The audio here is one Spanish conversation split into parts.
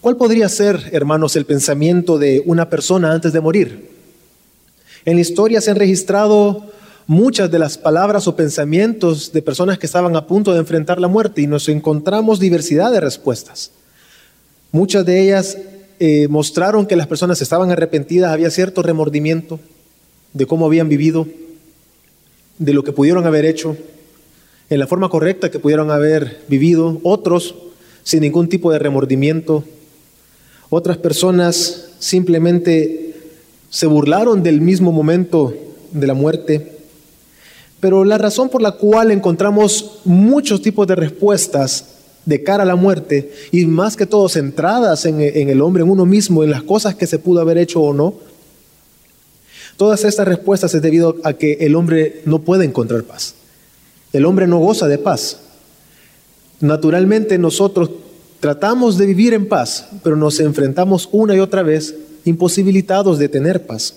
¿Cuál podría ser, hermanos, el pensamiento de una persona antes de morir? En la historia se han registrado muchas de las palabras o pensamientos de personas que estaban a punto de enfrentar la muerte y nos encontramos diversidad de respuestas. Muchas de ellas eh, mostraron que las personas estaban arrepentidas, había cierto remordimiento de cómo habían vivido, de lo que pudieron haber hecho, en la forma correcta que pudieron haber vivido, otros sin ningún tipo de remordimiento, otras personas simplemente se burlaron del mismo momento de la muerte. Pero la razón por la cual encontramos muchos tipos de respuestas de cara a la muerte y más que todo centradas en, el hombre, en uno mismo, en las cosas que se pudo haber hecho o no, todas estas respuestas es debido a que el hombre no puede encontrar paz. El hombre no goza de paz. Naturalmente nosotros Tratamos de vivir en paz, pero nos enfrentamos una y otra vez imposibilitados de tener paz.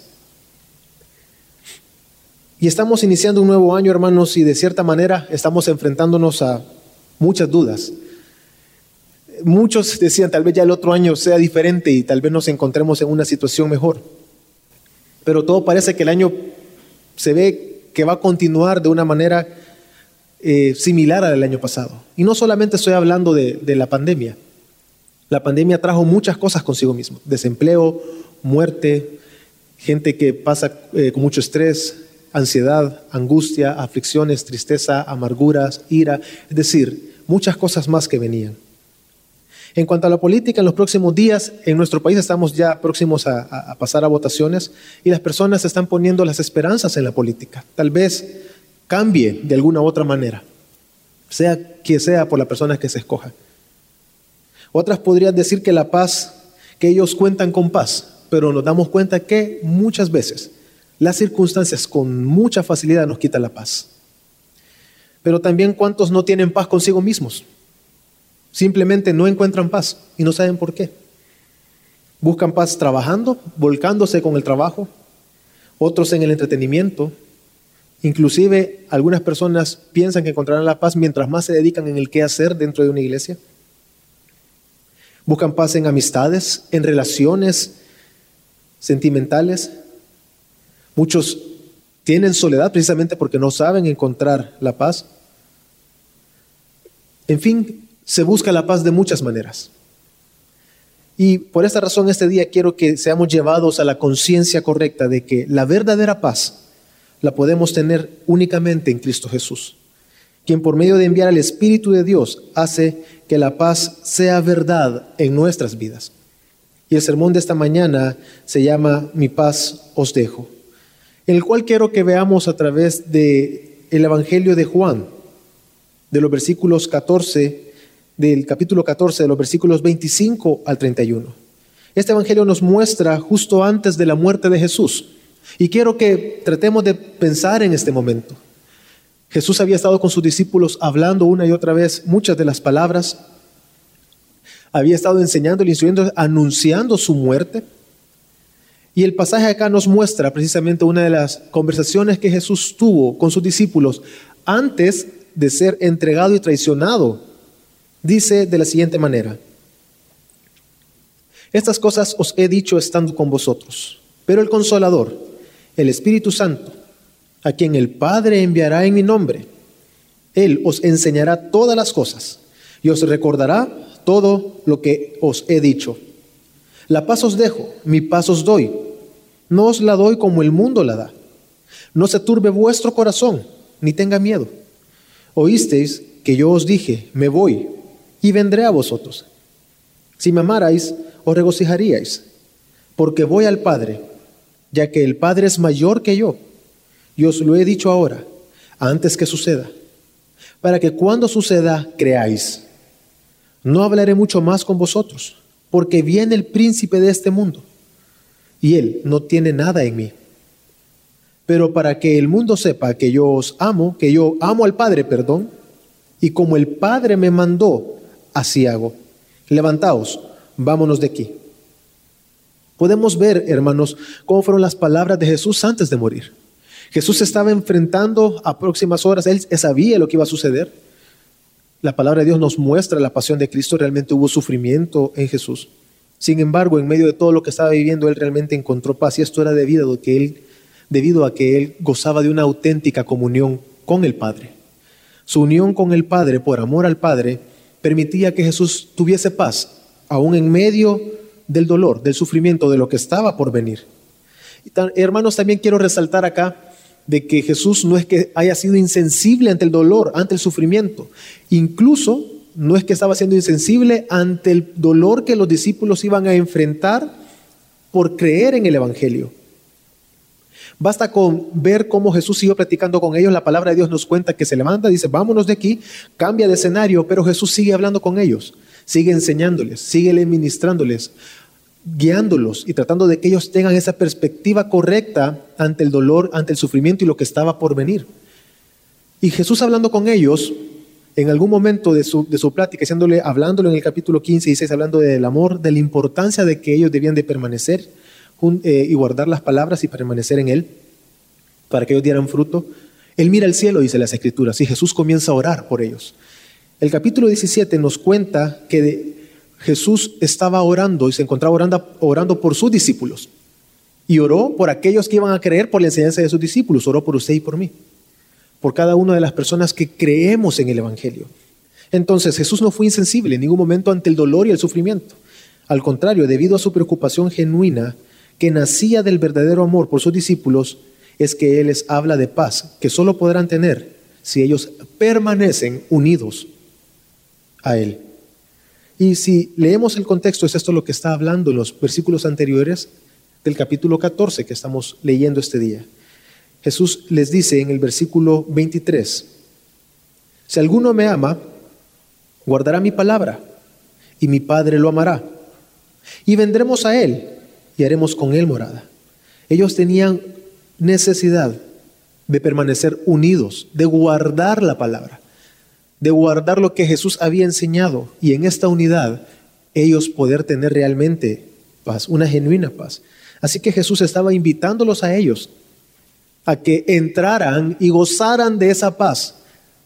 Y estamos iniciando un nuevo año, hermanos, y de cierta manera estamos enfrentándonos a muchas dudas. Muchos decían, tal vez ya el otro año sea diferente y tal vez nos encontremos en una situación mejor. Pero todo parece que el año se ve que va a continuar de una manera eh, similar al año pasado. Y no solamente estoy hablando de, la pandemia. La pandemia trajo muchas cosas consigo mismo. Desempleo, muerte, gente que pasa eh, con mucho estrés, ansiedad, angustia, aflicciones, tristeza, amarguras, ira, es decir, muchas cosas más que venían. En cuanto a la política, en los próximos días, en nuestro país estamos ya próximos a, a, pasar a votaciones y las personas están poniendo las esperanzas en la política. Tal vez cambie de alguna u otra manera, sea que sea por la persona que se escoja. Otras podrían decir que la paz, que ellos cuentan con paz, pero nos damos cuenta que muchas veces las circunstancias con mucha facilidad nos quitan la paz. Pero también cuántos no tienen paz consigo mismos. Simplemente no encuentran paz y no saben por qué. Buscan paz trabajando, volcándose con el trabajo, otros en el entretenimiento, Inclusive algunas personas piensan que encontrarán la paz mientras más se dedican en el qué hacer dentro de una iglesia. Buscan paz en amistades, en relaciones sentimentales. Muchos tienen soledad precisamente porque no saben encontrar la paz. En fin, se busca la paz de muchas maneras. Y por esta razón este día quiero que seamos llevados a la conciencia correcta de que la verdadera paz la podemos tener únicamente en Cristo Jesús, quien por medio de enviar al Espíritu de Dios hace que la paz sea verdad en nuestras vidas. Y el sermón de esta mañana se llama Mi paz os dejo, en el cual quiero que veamos a través de el Evangelio de Juan, de los versículos 14, del capítulo 14, de los versículos 25 al 31. Este Evangelio nos muestra justo antes de la muerte de Jesús y quiero que tratemos de pensar en este momento. Jesús había estado con sus discípulos hablando una y otra vez muchas de las palabras. Había estado enseñando, instruyendo, anunciando su muerte. Y el pasaje acá nos muestra precisamente una de las conversaciones que Jesús tuvo con sus discípulos antes de ser entregado y traicionado. Dice de la siguiente manera, estas cosas os he dicho estando con vosotros, pero el consolador, el Espíritu Santo, a quien el Padre enviará en mi nombre. Él os enseñará todas las cosas y os recordará todo lo que os he dicho. La paz os dejo, mi paz os doy. No os la doy como el mundo la da. No se turbe vuestro corazón, ni tenga miedo. Oísteis que yo os dije, me voy y vendré a vosotros. Si me amarais, os regocijaríais, porque voy al Padre ya que el Padre es mayor que yo. Y os lo he dicho ahora, antes que suceda, para que cuando suceda creáis. No hablaré mucho más con vosotros, porque viene el príncipe de este mundo, y él no tiene nada en mí. Pero para que el mundo sepa que yo os amo, que yo amo al Padre, perdón, y como el Padre me mandó, así hago. Levantaos, vámonos de aquí. Podemos ver, hermanos, cómo fueron las palabras de Jesús antes de morir. Jesús estaba enfrentando a próximas horas, él sabía lo que iba a suceder. La palabra de Dios nos muestra la pasión de Cristo, realmente hubo sufrimiento en Jesús. Sin embargo, en medio de todo lo que estaba viviendo, él realmente encontró paz y esto era debido a que él, debido a que él gozaba de una auténtica comunión con el Padre. Su unión con el Padre, por amor al Padre, permitía que Jesús tuviese paz, aún en medio del dolor, del sufrimiento, de lo que estaba por venir. hermanos, también quiero resaltar acá de que Jesús no es que haya sido insensible ante el dolor, ante el sufrimiento. Incluso no es que estaba siendo insensible ante el dolor que los discípulos iban a enfrentar por creer en el Evangelio. Basta con ver cómo Jesús siguió platicando con ellos. La palabra de Dios nos cuenta que se levanta, dice, vámonos de aquí, cambia de escenario, pero Jesús sigue hablando con ellos, sigue enseñándoles, sigue ministrándoles, guiándolos y tratando de que ellos tengan esa perspectiva correcta ante el dolor, ante el sufrimiento y lo que estaba por venir. Y Jesús hablando con ellos, en algún momento de su, de su plática, haciéndole, hablándolo en el capítulo 15 y 16, hablando del amor, de la importancia de que ellos debían de permanecer eh, y guardar las palabras y permanecer en Él, para que ellos dieran fruto. Él mira al cielo, dice las Escrituras, y Jesús comienza a orar por ellos. El capítulo 17 nos cuenta que Jesús estaba orando y se encontraba orando, por sus discípulos. Y oró por aquellos que iban a creer por la enseñanza de sus discípulos. Oró por usted y por mí por cada una de las personas que creemos en el Evangelio. Entonces Jesús no fue insensible en ningún momento ante el dolor y el sufrimiento. Al contrario, debido a su preocupación genuina que nacía del verdadero amor por sus discípulos, es que Él les habla de paz, que solo podrán tener si ellos permanecen unidos a Él. Y si leemos el contexto, es esto lo que está hablando en los versículos anteriores del capítulo 14 que estamos leyendo este día. Jesús les dice en el versículo 23, si alguno me ama, guardará mi palabra, y mi Padre lo amará. Y vendremos a Él y haremos con Él morada. Ellos tenían necesidad de permanecer unidos, de guardar la palabra, de guardar lo que Jesús había enseñado y en esta unidad ellos poder tener realmente paz, una genuina paz. Así que Jesús estaba invitándolos a ellos a que entraran y gozaran de esa paz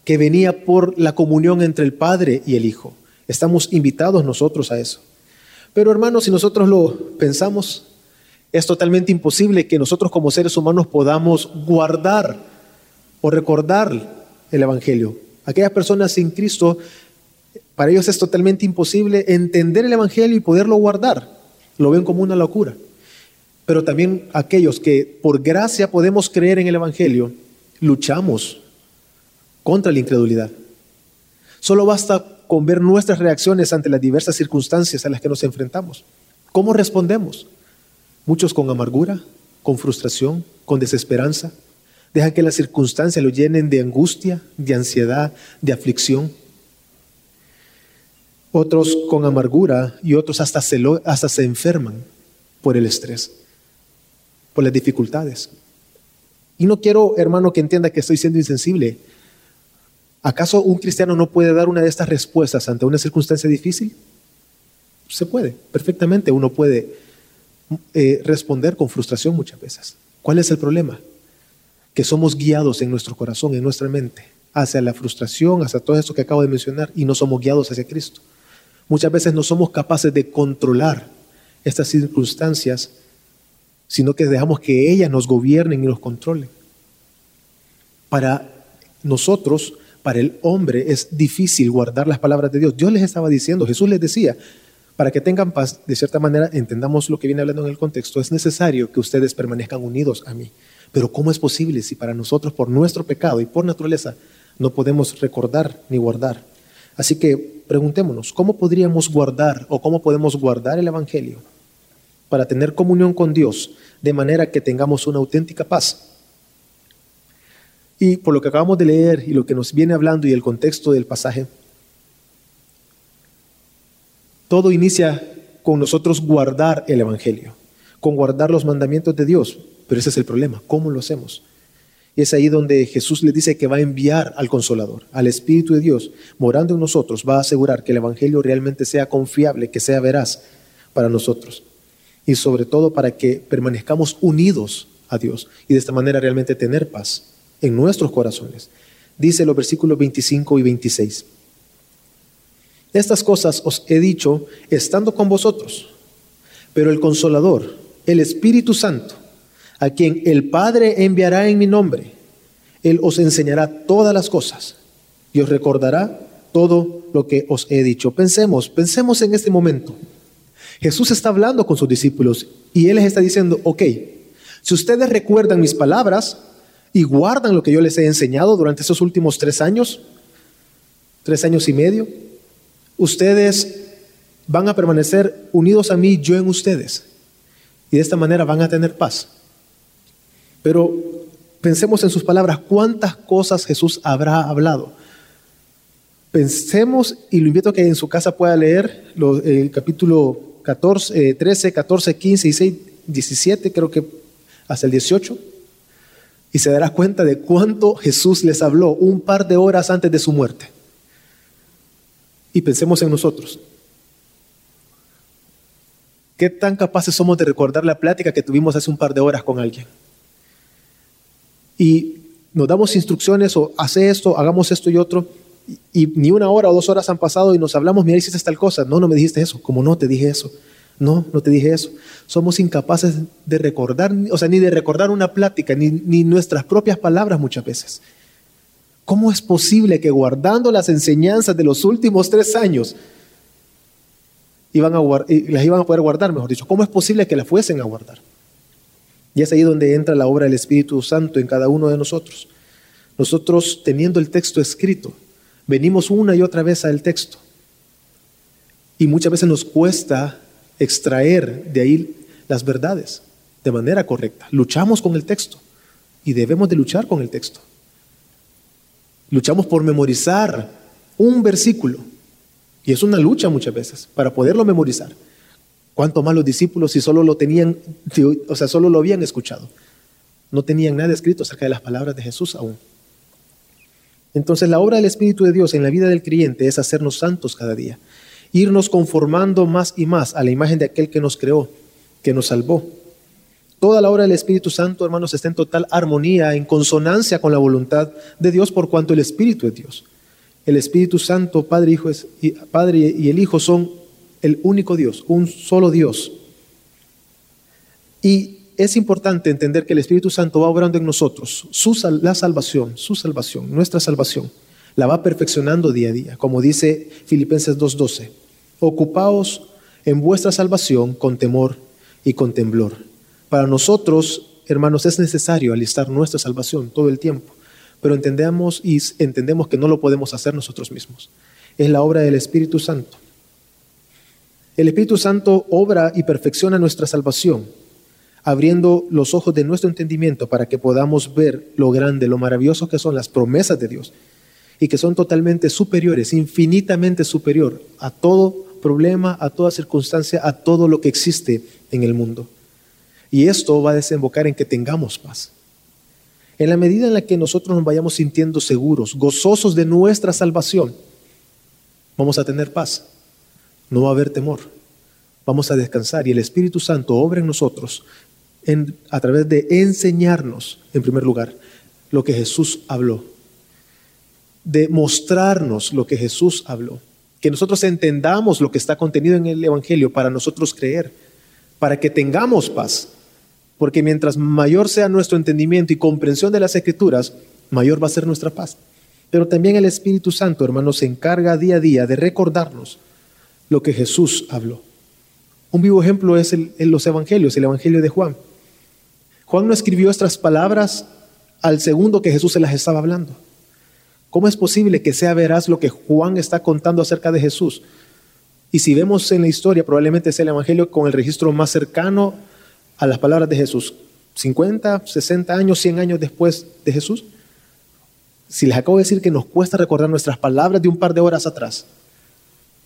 que venía por la comunión entre el Padre y el Hijo. Estamos invitados nosotros a eso. Pero hermanos, si nosotros lo pensamos, es totalmente imposible que nosotros como seres humanos podamos guardar o recordar el Evangelio. Aquellas personas sin Cristo, para ellos es totalmente imposible entender el Evangelio y poderlo guardar. Lo ven como una locura pero también aquellos que por gracia podemos creer en el Evangelio, luchamos contra la incredulidad. Solo basta con ver nuestras reacciones ante las diversas circunstancias a las que nos enfrentamos. ¿Cómo respondemos? Muchos con amargura, con frustración, con desesperanza. Dejan que las circunstancias lo llenen de angustia, de ansiedad, de aflicción. Otros con amargura y otros hasta se, hasta se enferman por el estrés por las dificultades. Y no quiero, hermano, que entienda que estoy siendo insensible. ¿Acaso un cristiano no puede dar una de estas respuestas ante una circunstancia difícil? Se puede, perfectamente. Uno puede eh, responder con frustración muchas veces. ¿Cuál es el problema? Que somos guiados en nuestro corazón, en nuestra mente, hacia la frustración, hacia todo eso que acabo de mencionar, y no somos guiados hacia Cristo. Muchas veces no somos capaces de controlar estas circunstancias sino que dejamos que ellas nos gobiernen y nos controlen. Para nosotros, para el hombre, es difícil guardar las palabras de Dios. Dios les estaba diciendo, Jesús les decía, para que tengan paz, de cierta manera, entendamos lo que viene hablando en el contexto, es necesario que ustedes permanezcan unidos a mí. Pero ¿cómo es posible si para nosotros, por nuestro pecado y por naturaleza, no podemos recordar ni guardar? Así que preguntémonos, ¿cómo podríamos guardar o cómo podemos guardar el Evangelio? para tener comunión con Dios, de manera que tengamos una auténtica paz. Y por lo que acabamos de leer y lo que nos viene hablando y el contexto del pasaje, todo inicia con nosotros guardar el Evangelio, con guardar los mandamientos de Dios. Pero ese es el problema, ¿cómo lo hacemos? Y es ahí donde Jesús le dice que va a enviar al Consolador, al Espíritu de Dios, morando en nosotros, va a asegurar que el Evangelio realmente sea confiable, que sea veraz para nosotros y sobre todo para que permanezcamos unidos a Dios y de esta manera realmente tener paz en nuestros corazones. Dice los versículos 25 y 26. Estas cosas os he dicho estando con vosotros. Pero el consolador, el Espíritu Santo, a quien el Padre enviará en mi nombre, Él os enseñará todas las cosas y os recordará todo lo que os he dicho. Pensemos, pensemos en este momento. Jesús está hablando con sus discípulos y Él les está diciendo, ok, si ustedes recuerdan mis palabras y guardan lo que yo les he enseñado durante estos últimos tres años, tres años y medio, ustedes van a permanecer unidos a mí, yo en ustedes. Y de esta manera van a tener paz. Pero pensemos en sus palabras, ¿cuántas cosas Jesús habrá hablado? Pensemos, y lo invito a que en su casa pueda leer el capítulo 14, 13, 14, 15, 16, 17, creo que hasta el 18, y se dará cuenta de cuánto Jesús les habló un par de horas antes de su muerte. Y pensemos en nosotros. ¿Qué tan capaces somos de recordar la plática que tuvimos hace un par de horas con alguien? Y nos damos instrucciones o hace esto, hagamos esto y otro, y, ni una hora o dos horas han pasado y nos hablamos, mira, hiciste tal cosa. No, no me dijiste eso. Como no, te dije eso. No, no te dije eso. Somos incapaces de recordar, o sea, ni de recordar una plática, ni, ni nuestras propias palabras muchas veces. ¿Cómo es posible que guardando las enseñanzas de los últimos tres años, iban a las iban a poder guardar, mejor dicho. ¿Cómo es posible que las fuesen a guardar? Y es ahí donde entra la obra del Espíritu Santo en cada uno de nosotros. Nosotros, teniendo el texto escrito, venimos una y otra vez al texto. Y muchas veces nos cuesta extraer de ahí las verdades de manera correcta. Luchamos con el texto y debemos de luchar con el texto. Luchamos por memorizar un versículo y es una lucha muchas veces para poderlo memorizar. Cuánto más los discípulos si solo lo tenían, o sea, solo lo habían escuchado. No tenían nada escrito acerca de las palabras de Jesús aún. Entonces la obra del Espíritu de Dios en la vida del creyente es hacernos santos cada día, irnos conformando más y más a la imagen de aquel que nos creó, que nos salvó. Toda la obra del Espíritu Santo, hermanos, está en total armonía, en consonancia con la voluntad de Dios por cuanto el Espíritu es Dios. El Espíritu Santo, Padre, Hijo Padre y el Hijo son el único Dios, un solo Dios. Y es importante entender que el Espíritu Santo va obrando en nosotros su, la salvación, su salvación, nuestra salvación. La va perfeccionando día a día, como dice Filipenses 2.12. Ocupaos en vuestra salvación con temor y con temblor. Para nosotros, hermanos, es necesario alistar nuestra salvación todo el tiempo pero entendemos y entendemos que no lo podemos hacer nosotros mismos. Es la obra del Espíritu Santo. El Espíritu Santo obra y perfecciona nuestra salvación, abriendo los ojos de nuestro entendimiento para que podamos ver lo grande, lo maravilloso que son las promesas de Dios y que son totalmente superiores, infinitamente superior a todo problema, a toda circunstancia, a todo lo que existe en el mundo. Y esto va a desembocar en que tengamos paz. En la medida en la que nosotros nos vayamos sintiendo seguros, gozosos de nuestra salvación, vamos a tener paz. No va a haber temor. Vamos a descansar y el Espíritu Santo obra en nosotros a través de enseñarnos, en primer lugar, lo que Jesús habló, de mostrarnos lo que Jesús habló, que nosotros entendamos lo que está contenido en el Evangelio para nosotros creer, para que tengamos paz. Porque mientras mayor sea nuestro entendimiento y comprensión de las escrituras, mayor va a ser nuestra paz. Pero también el Espíritu Santo, hermanos, se encarga día a día de recordarnos lo que Jesús habló. Un vivo ejemplo es en los evangelios, el evangelio de Juan. Juan no escribió estas palabras al segundo que Jesús se las estaba hablando. ¿Cómo es posible que sea veraz lo que Juan está contando acerca de Jesús? Y si vemos en la historia, probablemente es el evangelio con el registro más cercano a las palabras de Jesús 50, 60 años, 100 años después de Jesús? Si les acabo de decir que nos cuesta recordar nuestras palabras de un par de horas atrás,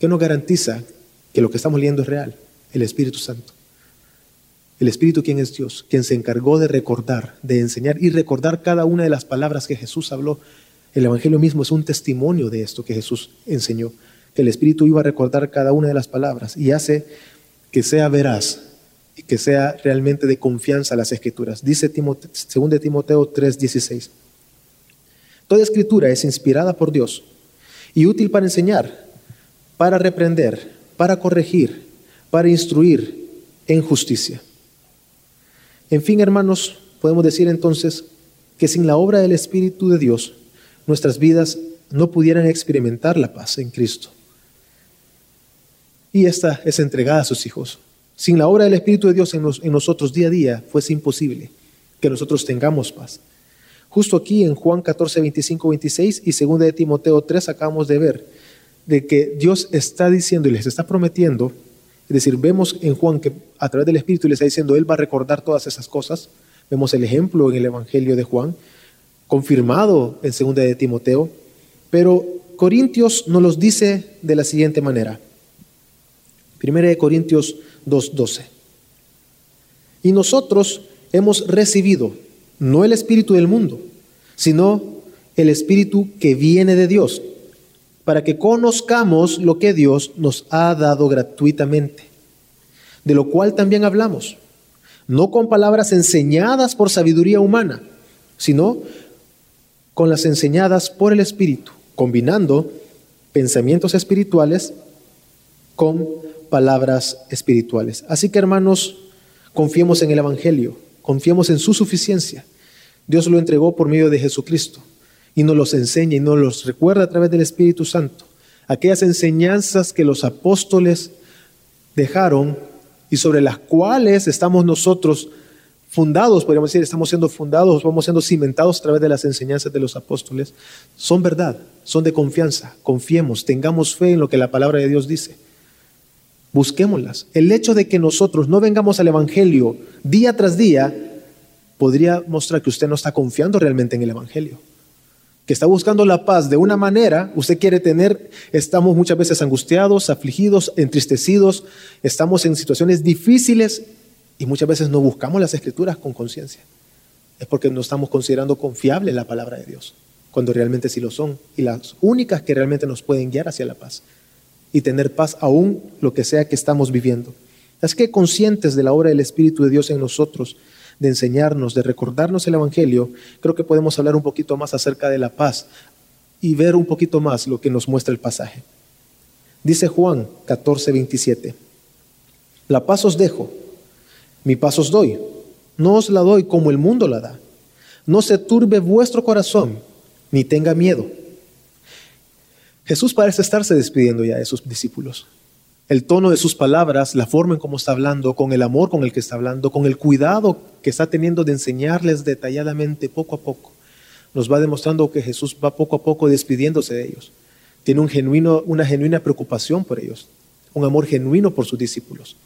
¿qué nos garantiza que lo que estamos leyendo es real? El Espíritu Santo. El Espíritu, quien es Dios, quien se encargó de recordar, de enseñar y recordar cada una de las palabras que Jesús habló. El Evangelio mismo es un testimonio de esto que Jesús enseñó, que el Espíritu iba a recordar cada una de las palabras y hace que sea veraz y que sea realmente de confianza las escrituras. Dice 2 Timoteo 3:16. Toda escritura es inspirada por Dios y útil para enseñar, para reprender, para corregir, para instruir en justicia. En fin, hermanos, podemos decir entonces que sin la obra del Espíritu de Dios, nuestras vidas no pudieran experimentar la paz en Cristo. Y esta es entregada a sus hijos. Sin la obra del Espíritu de Dios en, nosotros día a día, fuese imposible que nosotros tengamos paz. Justo aquí en Juan 14, 25, 26 y 2 de Timoteo 3 acabamos de ver de que Dios está diciendo y les está prometiendo, es decir, vemos en Juan que a través del Espíritu le está diciendo, Él va a recordar todas esas cosas. Vemos el ejemplo en el Evangelio de Juan, confirmado en 2 de Timoteo, pero Corintios nos los dice de la siguiente manera. 1 de Corintios 2:12. Y nosotros hemos recibido no el espíritu del mundo, sino el espíritu que viene de Dios, para que conozcamos lo que Dios nos ha dado gratuitamente, de lo cual también hablamos, no con palabras enseñadas por sabiduría humana, sino con las enseñadas por el Espíritu, combinando pensamientos espirituales con palabras espirituales. Así que hermanos, confiemos en el Evangelio, confiemos en su suficiencia. Dios lo entregó por medio de Jesucristo y nos los enseña y nos los recuerda a través del Espíritu Santo. Aquellas enseñanzas que los apóstoles dejaron y sobre las cuales estamos nosotros fundados, podríamos decir, estamos siendo fundados, vamos siendo cimentados a través de las enseñanzas de los apóstoles, son verdad, son de confianza. Confiemos, tengamos fe en lo que la palabra de Dios dice busquémoslas. El hecho de que nosotros no vengamos al Evangelio día tras día podría mostrar que usted no está confiando realmente en el Evangelio. Que está buscando la paz de una manera, usted quiere tener, estamos muchas veces angustiados, afligidos, entristecidos, estamos en situaciones difíciles y muchas veces no buscamos las escrituras con conciencia. Es porque no estamos considerando confiable la palabra de Dios, cuando realmente sí lo son, y las únicas que realmente nos pueden guiar hacia la paz y tener paz aún lo que sea que estamos viviendo. Es que conscientes de la obra del Espíritu de Dios en nosotros, de enseñarnos, de recordarnos el Evangelio, creo que podemos hablar un poquito más acerca de la paz y ver un poquito más lo que nos muestra el pasaje. Dice Juan 14, 27, la paz os dejo, mi paz os doy, no os la doy como el mundo la da. No se turbe vuestro corazón, ni tenga miedo. Jesús parece estarse despidiendo ya de sus discípulos. El tono de sus palabras, la forma en cómo está hablando, con el amor con el que está hablando, con el cuidado que está teniendo de enseñarles detalladamente poco a poco, nos va demostrando que Jesús va poco a poco despidiéndose de ellos. Tiene un genuino, una genuina preocupación por ellos, un amor genuino por sus discípulos.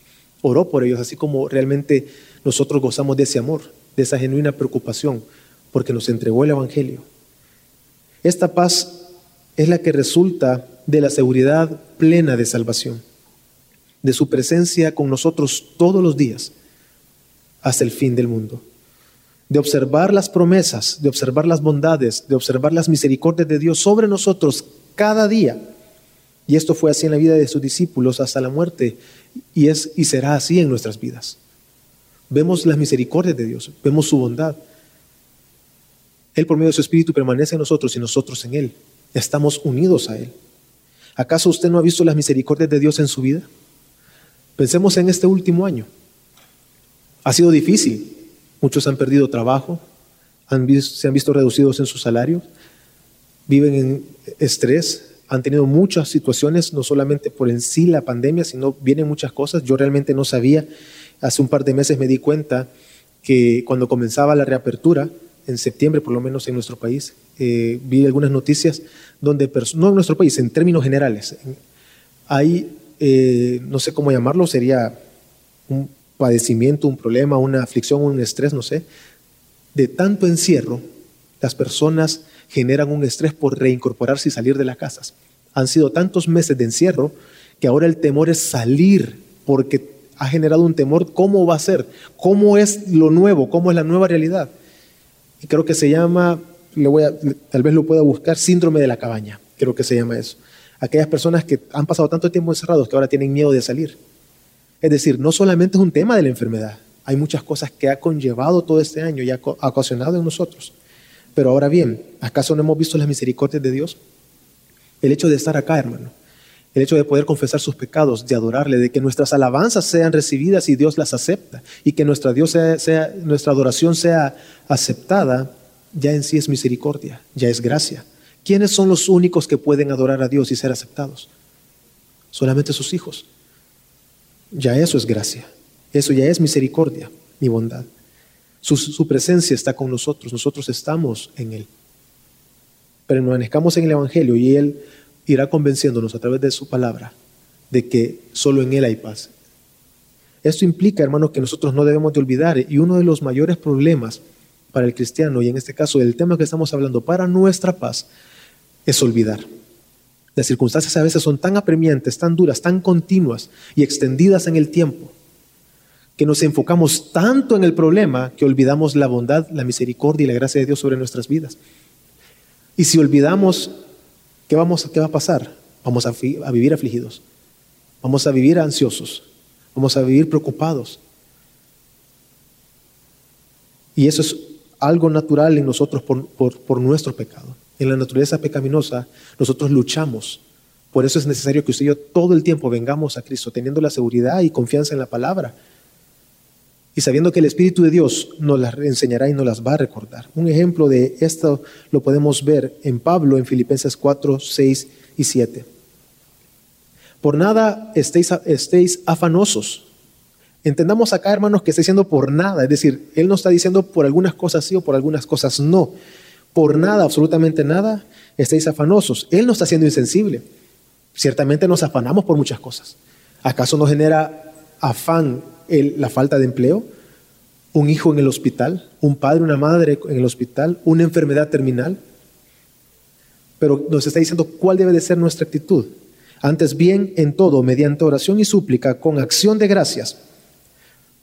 Oró por ellos, así como realmente nosotros gozamos de ese amor, de esa genuina preocupación, porque nos entregó el Evangelio. Esta paz es la que resulta de la seguridad plena de salvación, de su presencia con nosotros todos los días hasta el fin del mundo, de observar las promesas, de observar las bondades, de observar las misericordias de Dios sobre nosotros cada día. Y esto fue así en la vida de sus discípulos hasta la muerte y es y será así en nuestras vidas. Vemos las misericordias de Dios, vemos su bondad. Él por medio de su espíritu permanece en nosotros y nosotros en él estamos unidos a Él. ¿Acaso usted no ha visto las misericordias de Dios en su vida? Pensemos en este último año. Ha sido difícil. Muchos han perdido trabajo, se han visto reducidos en su salario, viven en estrés, han tenido muchas situaciones, no solamente por en sí la pandemia, sino vienen muchas cosas. Yo realmente no sabía, hace un par de meses me di cuenta que cuando comenzaba la reapertura, en septiembre, por lo menos en nuestro país, eh, vi algunas noticias donde, no en nuestro país, en términos generales, hay, eh, no sé cómo llamarlo, sería un padecimiento, un problema, una aflicción, un estrés, no sé, de tanto encierro, las personas generan un estrés por reincorporarse y salir de las casas. Han sido tantos meses de encierro que ahora el temor es salir porque ha generado un temor, ¿cómo va a ser? ¿Cómo es lo nuevo? ¿Cómo es la nueva realidad? Y creo que se llama, le voy a, tal vez lo pueda buscar, síndrome de la cabaña, creo que se llama eso. Aquellas personas que han pasado tanto tiempo encerrados que ahora tienen miedo de salir. Es decir, no solamente es un tema de la enfermedad, hay muchas cosas que ha conllevado todo este año y ha ocasionado en nosotros. Pero ahora bien, ¿acaso no hemos visto las misericordias de Dios? El hecho de estar acá, hermano, el hecho de poder confesar sus pecados, de adorarle, de que nuestras alabanzas sean recibidas y Dios las acepta, y que nuestra, adoración sea aceptada, ya en sí es misericordia, ya es gracia. ¿Quiénes son los únicos que pueden adorar a Dios y ser aceptados? Solamente sus hijos. Ya eso es gracia, eso ya es misericordia y bondad. Su, presencia está con nosotros, nosotros estamos en Él. Permanezcamos en el Evangelio y Él irá convenciéndonos a través de su palabra de que solo en Él hay paz. Esto implica, hermanos, que nosotros no debemos de olvidar, y uno de los mayores problemas para el cristiano, y en este caso el tema que estamos hablando, para nuestra paz, es olvidar. Las circunstancias a veces son tan apremiantes, tan duras, tan continuas y extendidas en el tiempo, que nos enfocamos tanto en el problema que olvidamos la bondad, la misericordia y la gracia de Dios sobre nuestras vidas. Y si olvidamos ¿qué, vamos, qué va a pasar? Vamos a, vivir afligidos, vamos a vivir ansiosos, vamos a vivir preocupados. Y eso es algo natural en nosotros por, por, por, nuestro pecado. En la naturaleza pecaminosa nosotros luchamos. Por eso es necesario que usted y yo todo el tiempo vengamos a Cristo, teniendo la seguridad y confianza en la palabra. Y sabiendo que el Espíritu de Dios nos las enseñará y nos las va a recordar. Un ejemplo de esto lo podemos ver en Pablo en Filipenses 4, 6 y 7. Por nada estéis, estéis afanosos. Entendamos acá, hermanos, que está diciendo por nada. Es decir, Él no está diciendo por algunas cosas sí o por algunas cosas no. Por nada, absolutamente nada, estéis afanosos. Él no está siendo insensible. Ciertamente nos afanamos por muchas cosas. ¿Acaso nos genera afán la falta de empleo, un hijo en el hospital, un padre, una madre en el hospital, una enfermedad terminal. Pero nos está diciendo cuál debe de ser nuestra actitud. Antes bien, en todo, mediante oración y súplica, con acción de gracias,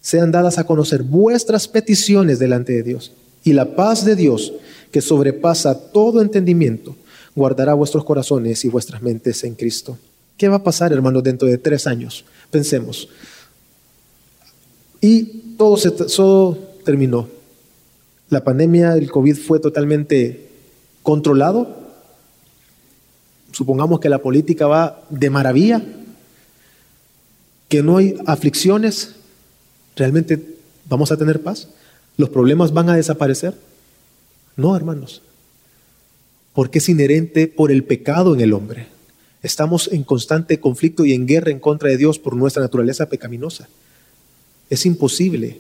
sean dadas a conocer vuestras peticiones delante de Dios. Y la paz de Dios, que sobrepasa todo entendimiento, guardará vuestros corazones y vuestras mentes en Cristo. ¿Qué va a pasar, hermanos, dentro de tres años? Pensemos. Y todo, se, todo terminó. La pandemia del COVID fue totalmente controlado. Supongamos que la política va de maravilla, que no hay aflicciones. ¿Realmente vamos a tener paz? ¿Los problemas van a desaparecer? No, hermanos. Porque es inherente por el pecado en el hombre. Estamos en constante conflicto y en guerra en contra de Dios por nuestra naturaleza pecaminosa. Es imposible.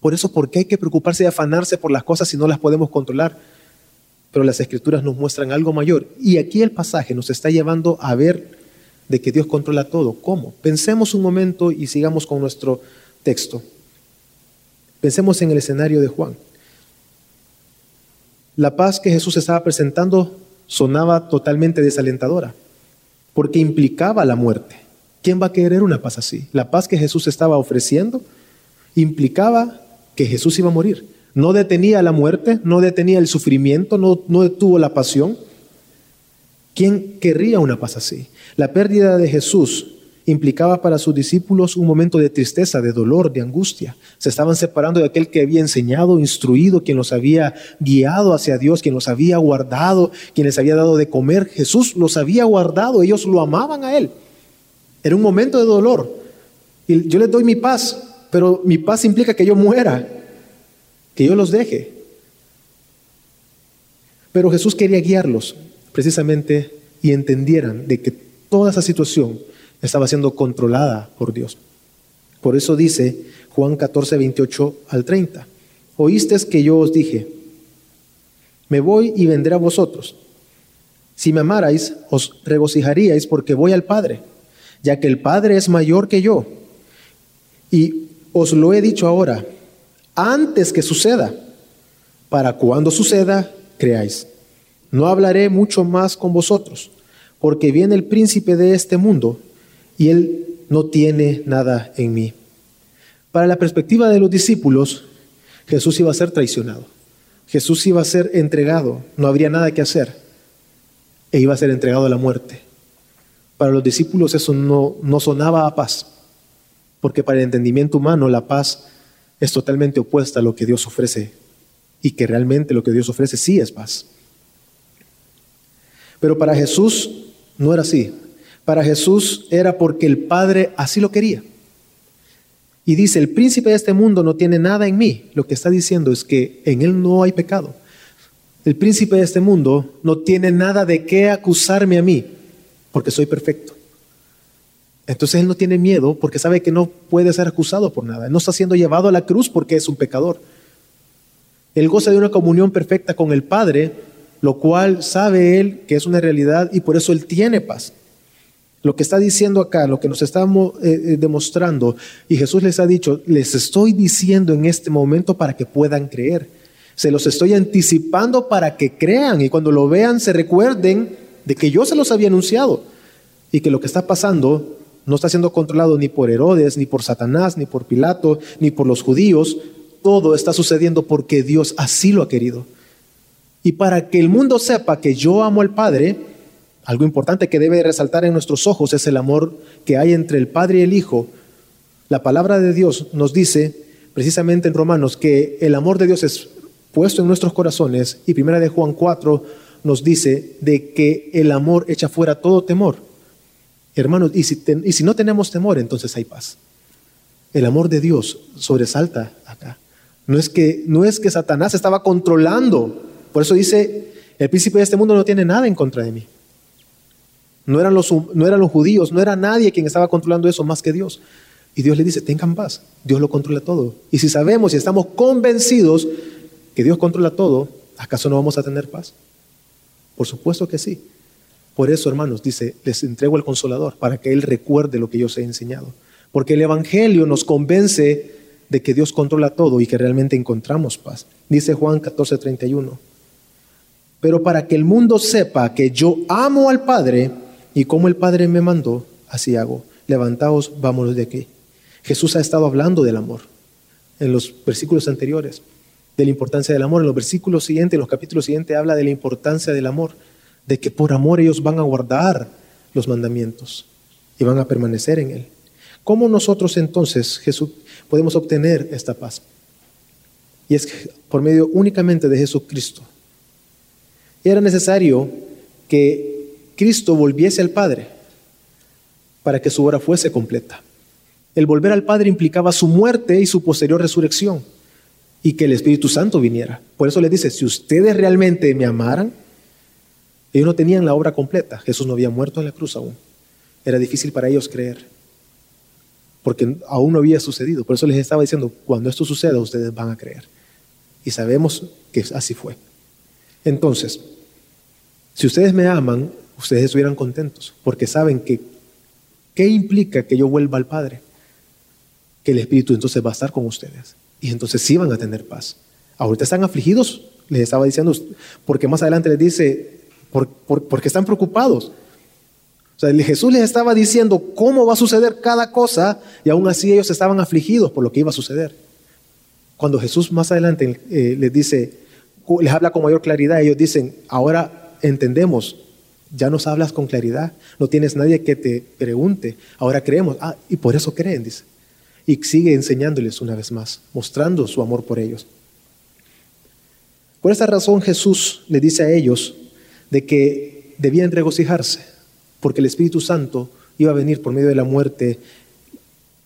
Por eso, ¿por qué hay que preocuparse y afanarse por las cosas si no las podemos controlar? Pero las escrituras nos muestran algo mayor. Y aquí el pasaje nos está llevando a ver de que Dios controla todo. ¿Cómo? Pensemos un momento y sigamos con nuestro texto. Pensemos en el escenario de Juan. La paz que Jesús estaba presentando sonaba totalmente desalentadora, porque implicaba la muerte. ¿Quién va a querer una paz así? La paz que Jesús estaba ofreciendo implicaba que Jesús iba a morir. No detenía la muerte, no detenía el sufrimiento, no, no detuvo la pasión. ¿Quién querría una paz así? La pérdida de Jesús implicaba para sus discípulos un momento de tristeza, de dolor, de angustia. Se estaban separando de aquel que había enseñado, instruido, quien los había guiado hacia Dios, quien los había guardado, quien les había dado de comer. Jesús los había guardado, ellos lo amaban a Él. Era un momento de dolor. Y yo les doy mi paz, pero mi paz implica que yo muera, que yo los deje. Pero Jesús quería guiarlos precisamente y entendieran de que toda esa situación estaba siendo controlada por Dios. Por eso dice Juan 14, 28 al 30. Oíste que yo os dije, me voy y vendré a vosotros. Si me amarais, os regocijaríais porque voy al Padre ya que el Padre es mayor que yo. Y os lo he dicho ahora, antes que suceda, para cuando suceda, creáis. No hablaré mucho más con vosotros, porque viene el príncipe de este mundo y él no tiene nada en mí. Para la perspectiva de los discípulos, Jesús iba a ser traicionado. Jesús iba a ser entregado, no habría nada que hacer, e iba a ser entregado a la muerte. Para los discípulos eso no, no sonaba a paz, porque para el entendimiento humano la paz es totalmente opuesta a lo que Dios ofrece y que realmente lo que Dios ofrece sí es paz. Pero para Jesús no era así. Para Jesús era porque el Padre así lo quería. Y dice, el príncipe de este mundo no tiene nada en mí. Lo que está diciendo es que en él no hay pecado. El príncipe de este mundo no tiene nada de qué acusarme a mí, porque soy perfecto. Entonces él no tiene miedo porque sabe que no puede ser acusado por nada. no está siendo llevado a la cruz porque es un pecador. Él goza de una comunión perfecta con el Padre, lo cual sabe él que es una realidad y por eso él tiene paz. Lo que está diciendo acá, lo que nos estamos eh, eh, demostrando, y Jesús les ha dicho, les estoy diciendo en este momento para que puedan creer. Se los estoy anticipando para que crean y cuando lo vean se recuerden de que yo se los había anunciado y que lo que está pasando no está siendo controlado ni por Herodes, ni por Satanás, ni por Pilato, ni por los judíos. Todo está sucediendo porque Dios así lo ha querido. Y para que el mundo sepa que yo amo al Padre, algo importante que debe resaltar en nuestros ojos es el amor que hay entre el Padre y el Hijo. La palabra de Dios nos dice precisamente en Romanos que el amor de Dios es puesto en nuestros corazones y primera de Juan 4 nos dice de que el amor echa fuera todo temor. Hermanos, y si, no tenemos temor, entonces hay paz. El amor de Dios sobresalta acá. No es que, no es que Satanás estaba controlando. Por eso dice, el príncipe de este mundo no tiene nada en contra de mí. No eran, los, no eran los judíos, no era nadie quien estaba controlando eso más que Dios. Y Dios le dice, tengan paz, Dios lo controla todo. Y si sabemos y estamos convencidos que Dios controla todo, ¿acaso no vamos a tener paz? Por supuesto que sí. Por eso, hermanos, dice, les entrego el consolador para que Él recuerde lo que yo os he enseñado. Porque el Evangelio nos convence de que Dios controla todo y que realmente encontramos paz. Dice Juan 14:31. Pero para que el mundo sepa que yo amo al Padre, y como el Padre me mandó, así hago. Levantaos, vámonos de aquí. Jesús ha estado hablando del amor en los versículos anteriores, de la importancia del amor. En los versículos siguientes, en los capítulos siguientes, habla de la importancia del amor, de que por amor ellos van a guardar los mandamientos y van a permanecer en él. ¿Cómo nosotros entonces, Jesús, podemos obtener esta paz? Y es por medio únicamente de Jesucristo. Era necesario que Cristo volviese al Padre para que su obra fuese completa. El volver al Padre implicaba su muerte y su posterior resurrección y que el Espíritu Santo viniera. Por eso le dice, si ustedes realmente me amaran, ellos no tenían la obra completa. Jesús no había muerto en la cruz aún. Era difícil para ellos creer, porque aún no había sucedido. Por eso les estaba diciendo, cuando esto suceda, ustedes van a creer. Y sabemos que así fue. Entonces, si ustedes me aman, ustedes estuvieran contentos, porque saben que, ¿qué implica que yo vuelva al Padre? Que el Espíritu entonces va a estar con ustedes. Y entonces sí van a tener paz. Ahorita están afligidos, les estaba diciendo, porque más adelante les dice, por, porque están preocupados. O sea, Jesús les estaba diciendo cómo va a suceder cada cosa y aún así ellos estaban afligidos por lo que iba a suceder. Cuando Jesús más adelante eh, les dice, les habla con mayor claridad, ellos dicen, ahora entendemos ya nos hablas con claridad, no tienes nadie que te pregunte, ahora creemos, ah, y por eso creen, dice. Y sigue enseñándoles una vez más, mostrando su amor por ellos. Por esta razón Jesús le dice a ellos de que debían regocijarse, porque el Espíritu Santo iba a venir por medio de la muerte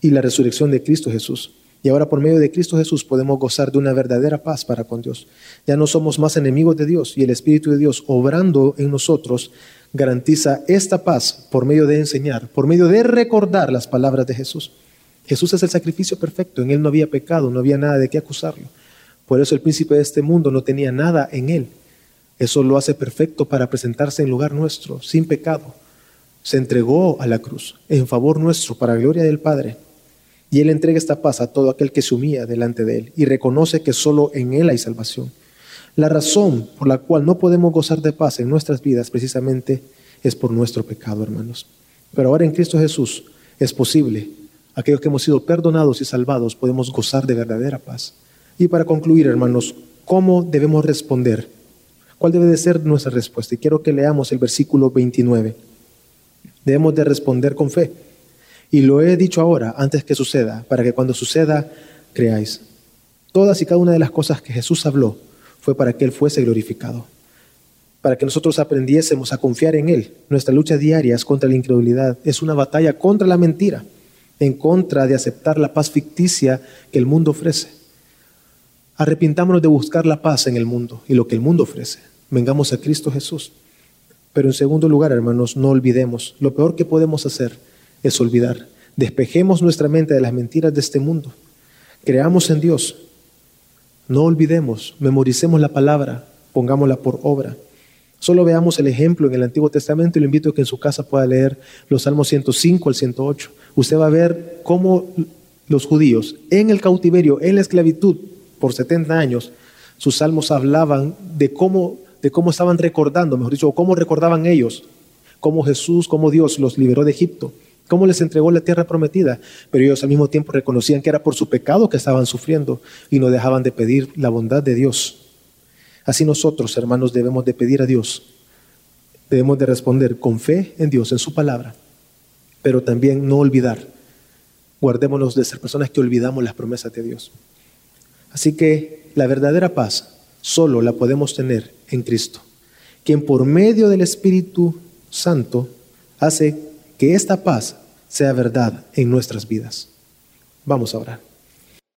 y la resurrección de Cristo Jesús. Y ahora por medio de Cristo Jesús podemos gozar de una verdadera paz para con Dios. Ya no somos más enemigos de Dios y el Espíritu de Dios obrando en nosotros garantiza esta paz por medio de enseñar, por medio de recordar las palabras de Jesús. Jesús es el sacrificio perfecto, en Él no había pecado, no había nada de qué acusarlo. Por eso el príncipe de este mundo no tenía nada en Él. Eso lo hace perfecto para presentarse en lugar nuestro, sin pecado. Se entregó a la cruz en favor nuestro, para gloria del Padre. Y Él entrega esta paz a todo aquel que se humilla delante de Él y reconoce que solo en Él hay salvación. La razón por la cual no podemos gozar de paz en nuestras vidas precisamente es por nuestro pecado, hermanos. Pero ahora en Cristo Jesús es posible. Aquellos que hemos sido perdonados y salvados podemos gozar de verdadera paz. Y para concluir, hermanos, ¿cómo debemos responder? ¿Cuál debe de ser nuestra respuesta? Y quiero que leamos el versículo 29. Debemos de responder con fe. Y lo he dicho ahora, antes que suceda, para que cuando suceda, creáis. Todas y cada una de las cosas que Jesús habló fue para que Él fuese glorificado. para que nosotros aprendiésemos a confiar en Él. Nuestra lucha diaria es contra la incredulidad, es una batalla contra la mentira, en contra de aceptar la paz ficticia que el mundo ofrece. Arrepintámonos de buscar la paz en el mundo y lo que el mundo ofrece. Vengamos a Cristo Jesús. Pero en segundo lugar, hermanos, no olvidemos. Lo peor que podemos hacer es olvidar. Despejemos nuestra mente de las mentiras de este mundo. Creamos en Dios. No olvidemos, memoricemos la palabra, pongámosla por obra. Solo veamos el ejemplo en el Antiguo Testamento y lo invito a que en su casa pueda leer los Salmos 105 al 108. Usted va a ver cómo los judíos en el cautiverio, en la esclavitud por 70 años, sus salmos hablaban de cómo, de cómo estaban recordando, mejor dicho, cómo recordaban ellos, cómo Jesús, cómo Dios los liberó de Egipto, cómo les entregó la tierra prometida, pero ellos al mismo tiempo reconocían que era por su pecado que estaban sufriendo y no dejaban de pedir la bondad de Dios. Así nosotros, hermanos, debemos de pedir a Dios. Debemos de responder con fe en Dios, en su palabra, pero también no olvidar. Guardémonos de ser personas que olvidamos las promesas de Dios. Así que la verdadera paz solo la podemos tener en Cristo, quien por medio del Espíritu Santo hace que esta paz sea verdad en nuestras vidas. Vamos a orar.